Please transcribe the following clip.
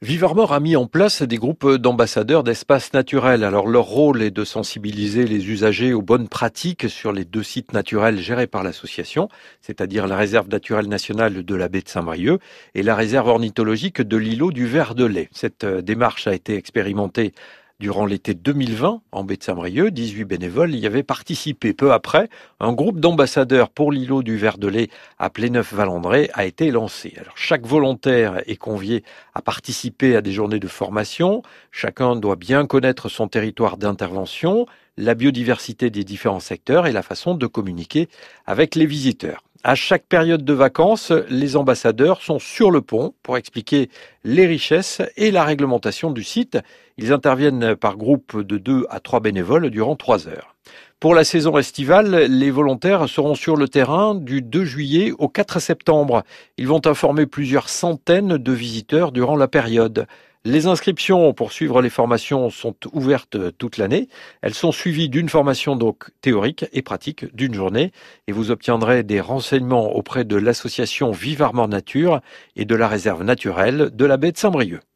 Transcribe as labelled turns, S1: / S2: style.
S1: Vive Armor a mis en place des groupes d'ambassadeurs d'espaces naturels. Alors leur rôle est de sensibiliser les usagers aux bonnes pratiques sur les deux sites naturels gérés par l'association, c'est-à-dire la réserve naturelle nationale de la baie de Saint-Brieuc et la réserve ornithologique de l'îlot du Ver de Lait. Cette euh, démarche a été expérimentée Durant l'été 2020, en baie de Saint-Brieuc, 18 bénévoles y avaient participé. Peu après, un groupe d'ambassadeurs pour l'îlot du Ver de Lait à Pléneuf-Valandré a été lancé. Chaque volontaire est convié à participer à des journées de formation. Chacun doit bien connaître son territoire d'intervention, la biodiversité des différents secteurs et la façon de communiquer avec les visiteurs. À chaque période de vacances, les ambassadeurs sont sur le pont pour expliquer les richesses et la réglementation du site. Ils interviennent par groupe de deux à trois bénévoles durant trois heures. Pour la saison estivale, les volontaires seront sur le terrain du 2 juillet au 4 septembre. Ils vont informer plusieurs centaines de visiteurs durant la période. Les inscriptions pour suivre les formations sont ouvertes toute l'année. Elles sont suivies d'une formation donc théorique et pratique d'une journée et vous obtiendrez des renseignements auprès de l'association Vive Nature et de la réserve naturelle de la baie de Saint-Brieuc.